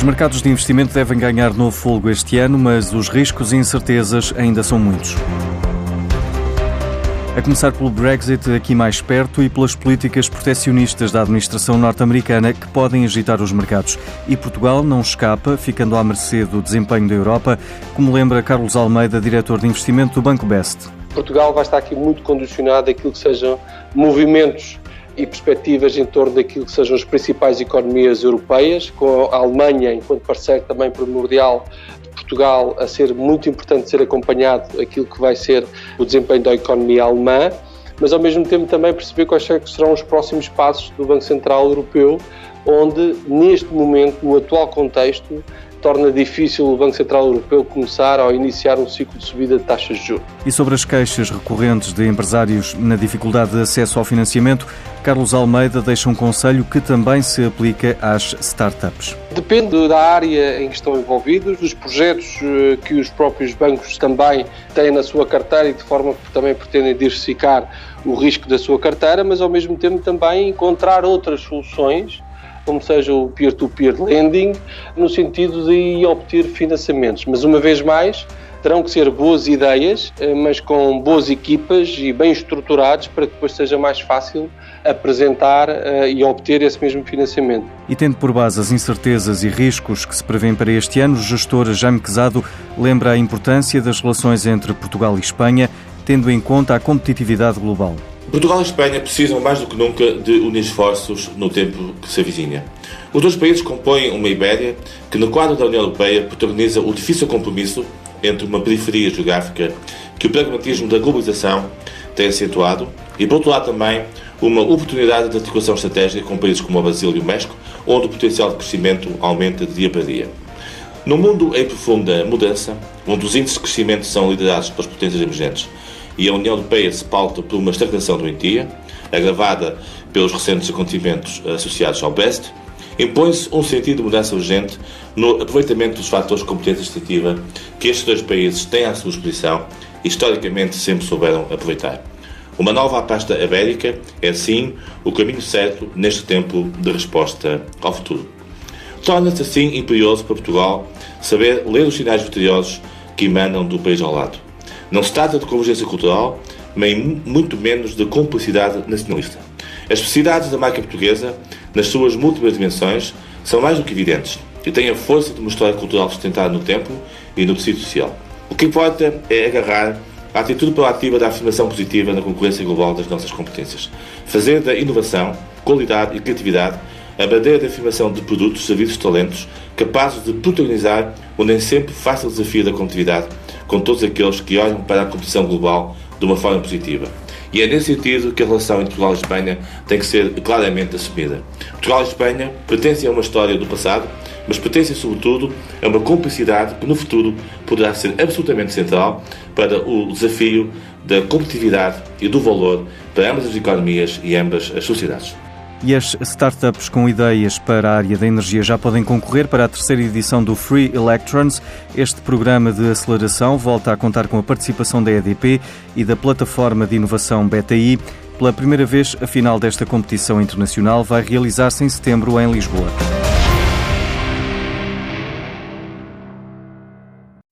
Os mercados de investimento devem ganhar novo fogo este ano, mas os riscos e incertezas ainda são muitos. A começar pelo Brexit aqui mais perto e pelas políticas protecionistas da administração norte-americana que podem agitar os mercados. E Portugal não escapa, ficando à mercê do desempenho da Europa, como lembra Carlos Almeida, diretor de investimento do Banco Best. Portugal vai estar aqui muito condicionado àquilo que sejam movimentos e perspectivas em torno daquilo que sejam as principais economias europeias, com a Alemanha enquanto parceiro também primordial Portugal a ser muito importante ser acompanhado aquilo que vai ser o desempenho da economia alemã, mas ao mesmo tempo também perceber quais serão os próximos passos do Banco Central Europeu, onde neste momento, no atual contexto, torna difícil o Banco Central Europeu começar ou iniciar um ciclo de subida de taxas de juros. E sobre as queixas recorrentes de empresários na dificuldade de acesso ao financiamento, Carlos Almeida deixa um conselho que também se aplica às startups. Depende da área em que estão envolvidos, dos projetos eh, que os próprios bancos também têm na sua carteira e de forma que também pretendem diversificar o risco da sua carteira, mas ao mesmo tempo também encontrar outras soluções como seja o peer-to-peer -peer lending, no sentido de obter financiamentos. Mas, uma vez mais, terão que ser boas ideias, eh, mas com boas equipas e bem estruturados para que depois seja mais fácil apresentar eh, e obter esse mesmo financiamento. E tendo por base as incertezas e riscos que se prevêem para este ano, o gestor Jaime Quezado lembra a importância das relações entre Portugal e Espanha, tendo em conta a competitividade global. Portugal e Espanha precisam mais do que nunca de unir esforços no tempo que se avizinha. Os dois países compõem uma Ibéria que, no quadro da União Europeia, protagoniza o difícil compromisso entre uma periferia geográfica que o pragmatismo da globalização tem acentuado e, por outro lado, também uma oportunidade de articulação estratégica com países como o Brasil e o México, onde o potencial de crescimento aumenta de dia para dia. No mundo em profunda mudança, onde os índices de crescimento são liderados pelas potências emergentes e a União Europeia se pauta por uma estagnação doentia, agravada pelos recentes acontecimentos associados ao Brexit, impõe-se um sentido de mudança urgente no aproveitamento dos fatores de competência extrativa que estes dois países têm à sua disposição e historicamente sempre souberam aproveitar. Uma nova aposta ibérica é, sim, o caminho certo neste tempo de resposta ao futuro. Torna-se, assim, imperioso para Portugal saber ler os sinais vitoriosos que emanam do país ao lado. Não se trata de convergência cultural, nem muito menos de complicidade nacionalista. As especificidades da marca portuguesa, nas suas múltiplas dimensões, são mais do que evidentes e têm a força de uma história cultural sustentada no tempo e no tecido social. O que importa é agarrar a atitude proativa da afirmação positiva na concorrência global das nossas competências. Fazer da inovação, qualidade e criatividade a bandeira de afirmação de produtos, serviços, talentos capazes de protagonizar o nem sempre fácil desafio da competitividade com todos aqueles que olham para a competição global de uma forma positiva. E é nesse sentido que a relação entre Portugal e Espanha tem que ser claramente assumida. Portugal e Espanha pertencem a uma história do passado, mas pertencem, sobretudo, a uma cumplicidade que no futuro poderá ser absolutamente central para o desafio da competitividade e do valor para ambas as economias e ambas as sociedades. E as startups com ideias para a área da energia já podem concorrer para a terceira edição do Free Electrons. Este programa de aceleração volta a contar com a participação da EDP e da plataforma de inovação BTI. Pela primeira vez, a final desta competição internacional vai realizar-se em setembro em Lisboa.